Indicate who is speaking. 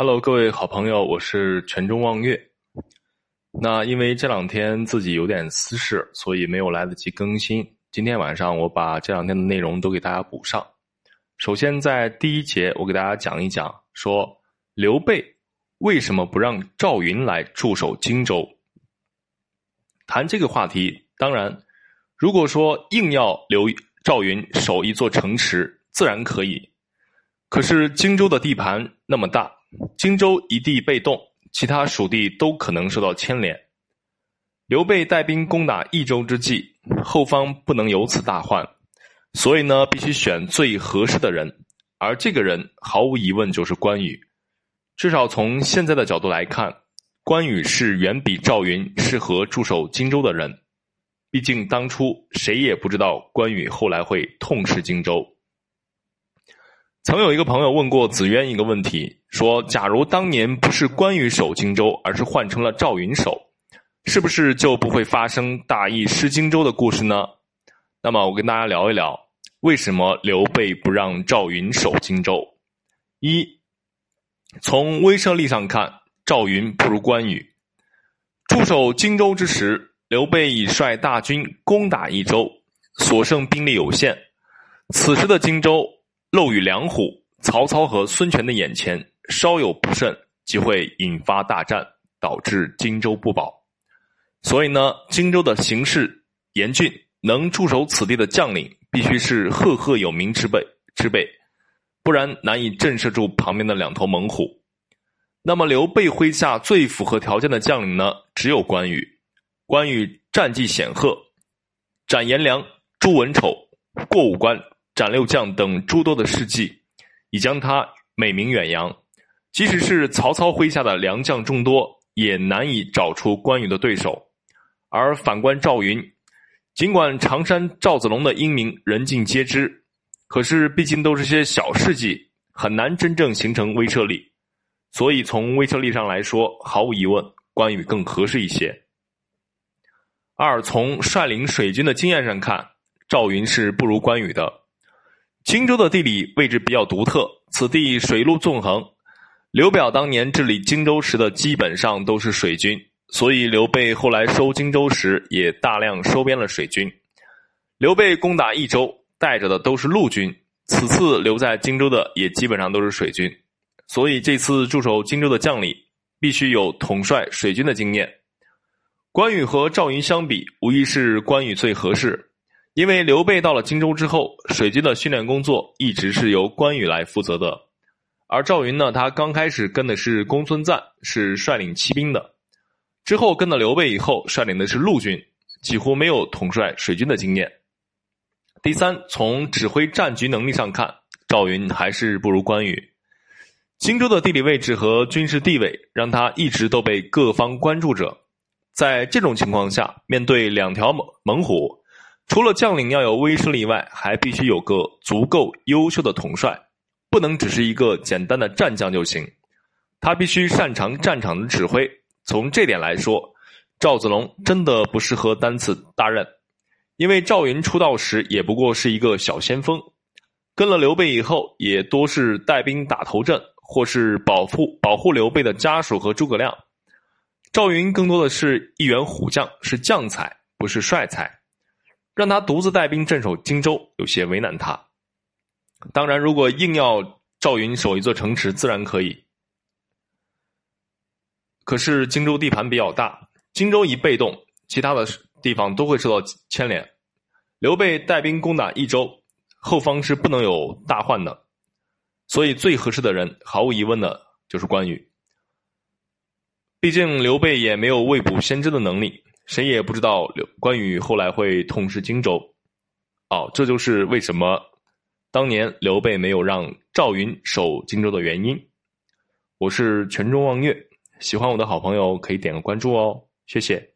Speaker 1: Hello，各位好朋友，我是泉中望月。那因为这两天自己有点私事，所以没有来得及更新。今天晚上我把这两天的内容都给大家补上。首先在第一节，我给大家讲一讲，说刘备为什么不让赵云来驻守荆州。谈这个话题，当然，如果说硬要留赵云守一座城池，自然可以。可是荆州的地盘那么大，荆州一地被动，其他属地都可能受到牵连。刘备带兵攻打益州之际，后方不能有此大患，所以呢，必须选最合适的人，而这个人毫无疑问就是关羽。至少从现在的角度来看，关羽是远比赵云适合驻守荆州的人。毕竟当初谁也不知道关羽后来会痛失荆州。曾有一个朋友问过子渊一个问题，说：“假如当年不是关羽守荆州，而是换成了赵云守，是不是就不会发生大意失荆州的故事呢？”那么我跟大家聊一聊，为什么刘备不让赵云守荆州？一，从威慑力上看，赵云不如关羽。驻守荆州之时，刘备已率大军攻打益州，所剩兵力有限，此时的荆州。漏雨两虎，曹操和孙权的眼前，稍有不慎，即会引发大战，导致荆州不保。所以呢，荆州的形势严峻，能驻守此地的将领，必须是赫赫有名之辈之辈，不然难以震慑住旁边的两头猛虎。那么，刘备麾下最符合条件的将领呢，只有关羽。关羽战绩显赫，斩颜良、诛文丑，过五关。斩六将等诸多的事迹，已将他美名远扬。即使是曹操麾下的良将众多，也难以找出关羽的对手。而反观赵云，尽管常山赵子龙的英名人尽皆知，可是毕竟都是些小事迹，很难真正形成威慑力。所以从威慑力上来说，毫无疑问，关羽更合适一些。二从率领水军的经验上看，赵云是不如关羽的。荆州的地理位置比较独特，此地水陆纵横。刘表当年治理荆州时的基本上都是水军，所以刘备后来收荆州时也大量收编了水军。刘备攻打益州，带着的都是陆军，此次留在荆州的也基本上都是水军，所以这次驻守荆州的将领必须有统帅水军的经验。关羽和赵云相比，无疑是关羽最合适。因为刘备到了荆州之后，水军的训练工作一直是由关羽来负责的，而赵云呢，他刚开始跟的是公孙瓒，是率领骑兵的，之后跟了刘备以后，率领的是陆军，几乎没有统帅水军的经验。第三，从指挥战局能力上看，赵云还是不如关羽。荆州的地理位置和军事地位，让他一直都被各方关注着。在这种情况下，面对两条猛猛虎。除了将领要有威慑力外，还必须有个足够优秀的统帅，不能只是一个简单的战将就行。他必须擅长战场的指挥。从这点来说，赵子龙真的不适合担此大任，因为赵云出道时也不过是一个小先锋，跟了刘备以后，也多是带兵打头阵，或是保护保护刘备的家属和诸葛亮。赵云更多的是一员虎将，是将才，不是帅才。让他独自带兵镇守荆州，有些为难他。当然，如果硬要赵云守一座城池，自然可以。可是荆州地盘比较大，荆州一被动，其他的地方都会受到牵连。刘备带兵攻打益州，后方是不能有大患的，所以最合适的人，毫无疑问的就是关羽。毕竟刘备也没有未卜先知的能力。谁也不知道刘关羽后来会痛失荆州，哦，这就是为什么当年刘备没有让赵云守荆州的原因。我是泉中望月，喜欢我的好朋友可以点个关注哦，谢谢。